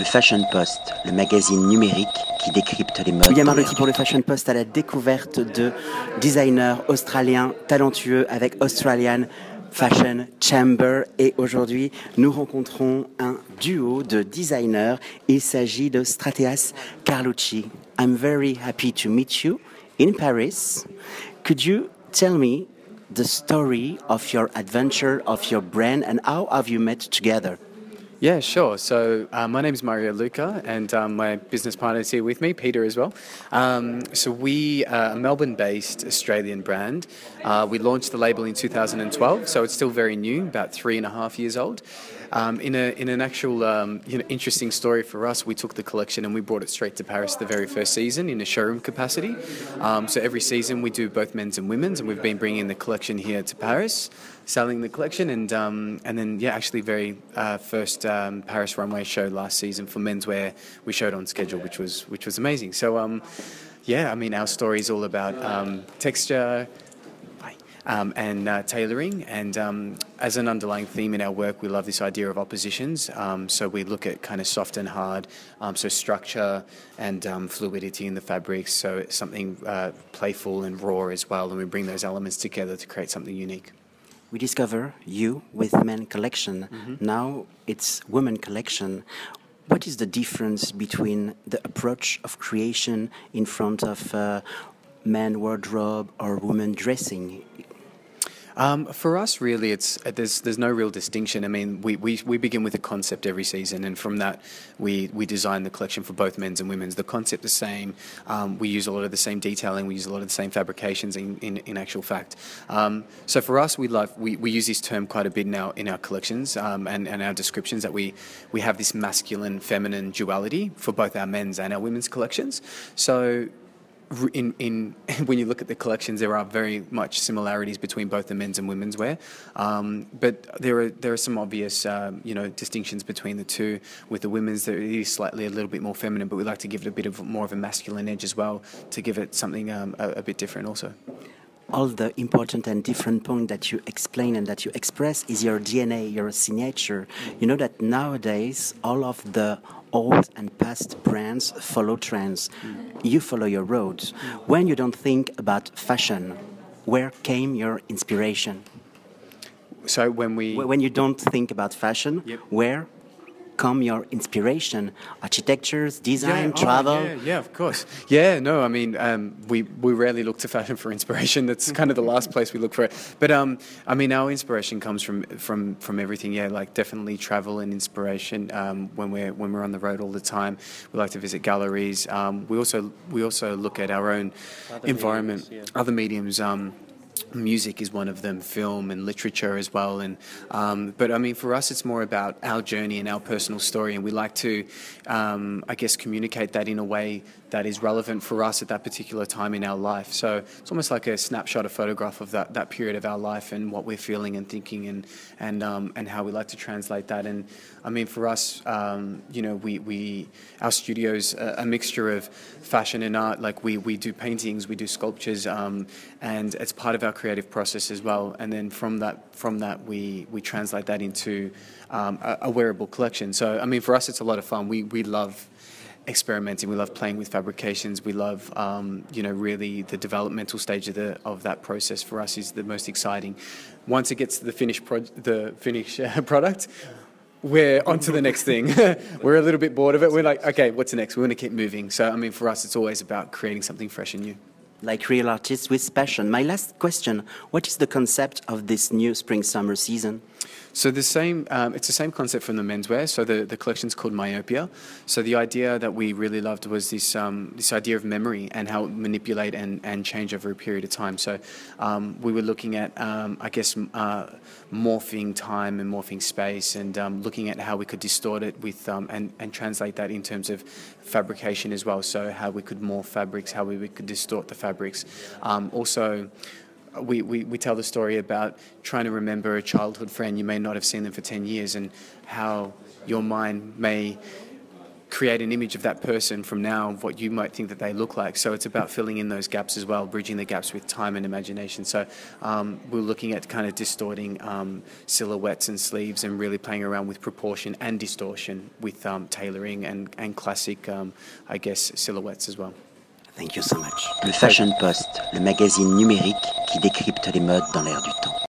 Le Fashion Post, le magazine numérique qui décrypte les modes. William Arlotti pour le Fashion Post à la découverte de designers australiens talentueux avec Australian Fashion Chamber. Et aujourd'hui, nous rencontrons un duo de designers. Il s'agit de Strateas Carlucci. I'm very happy to meet you in Paris. Could you tell me the story of your adventure, of your brand, and how have you met together? Yeah, sure. So uh, my name is Mario Luca, and um, my business partner is here with me, Peter, as well. Um, so we are a Melbourne-based Australian brand. Uh, we launched the label in 2012, so it's still very new, about three and a half years old. Um, in, a, in an actual um, you know, interesting story for us, we took the collection and we brought it straight to Paris the very first season in a showroom capacity. Um, so every season we do both men's and women's, and we've been bringing the collection here to Paris, selling the collection, and um, and then yeah, actually very uh, first um, Paris runway show last season for menswear we showed on schedule, which was which was amazing. So um, yeah, I mean our story is all about texture um, and uh, tailoring. And um, as an underlying theme in our work, we love this idea of oppositions. Um, so we look at kind of soft and hard, um, so structure and um, fluidity in the fabrics. So it's something uh, playful and raw as well, and we bring those elements together to create something unique. We discover you with men collection. Mm-hmm. Now it's women collection. What is the difference between the approach of creation in front of uh, man wardrobe or woman dressing? Um, for us, really, it's uh, there's there's no real distinction. I mean, we, we, we begin with a concept every season, and from that, we we design the collection for both men's and women's. The concept the same. Um, we use a lot of the same detailing. We use a lot of the same fabrications. In in, in actual fact, um, so for us, we love we, we use this term quite a bit now in our collections um, and and our descriptions that we we have this masculine feminine duality for both our men's and our women's collections. So in, in when you look at the collections, there are very much similarities between both the men's and women's wear, um, but there are there are some obvious um, you know distinctions between the two. With the women's, there is slightly a little bit more feminine, but we like to give it a bit of more of a masculine edge as well to give it something um, a, a bit different also all the important and different point that you explain and that you express is your DNA, your signature. You know that nowadays all of the old and past brands follow trends. Mm. You follow your roads. When you don't think about fashion, where came your inspiration? So when we when you don't think about fashion, yep. where come your inspiration? Architectures, design, yeah, oh, travel? Oh, yeah, yeah, of course. Yeah, no, I mean, um, we, we rarely look to fashion for inspiration. That's kind of the last place we look for it. But um, I mean, our inspiration comes from, from, from everything. Yeah, like definitely travel and inspiration. Um, when we're when we're on the road all the time, we like to visit galleries. Um, we also we also look at our own other environment, mediums, yeah. other mediums. Music is one of them, film and literature as well. And um, but I mean, for us, it's more about our journey and our personal story, and we like to, um, I guess, communicate that in a way that is relevant for us at that particular time in our life. So it's almost like a snapshot, a photograph of that, that period of our life and what we're feeling and thinking and and um, and how we like to translate that. And I mean, for us, um, you know, we, we our studio's a, a, mixture of fashion and art. Like we, we do paintings, we do sculptures, um, and it's part of our creative process as well. And then from that from that we we translate that into um, a, a wearable collection. So I mean, for us, it's a lot of fun. We we love experimenting. We love playing with fabrications. We love, um, you know, really the developmental stage of the of that process for us is the most exciting. Once it gets to the finished pro- the finished uh, product, we're on to the next thing. we're a little bit bored of it. We're like, okay, what's next? We want to keep moving. So, I mean, for us, it's always about creating something fresh and new. Like real artists with passion. My last question What is the concept of this new spring summer season? So the same, um, it's the same concept from the menswear. So the, the collection's called Myopia. So the idea that we really loved was this um, this idea of memory and how it manipulate and, and change over a period of time. So um, we were looking at, um, I guess, uh, morphing time and morphing space, and um, looking at how we could distort it with um, and and translate that in terms of fabrication as well. So how we could morph fabrics, how we, we could distort the fabrics. also we, we, we tell the story about trying to remember a childhood friend. You may not have seen them for 10 years, and how your mind may create an image of that person from now, of what you might think that they look like. So it's about filling in those gaps as well, bridging the gaps with time and imagination. So um, we're looking at kind of distorting um, silhouettes and sleeves and really playing around with proportion and distortion with um, tailoring and, and classic, um, I guess, silhouettes as well. Thank you so much. Le Fashion Post, le magazine numérique qui décrypte les modes dans l'air du temps.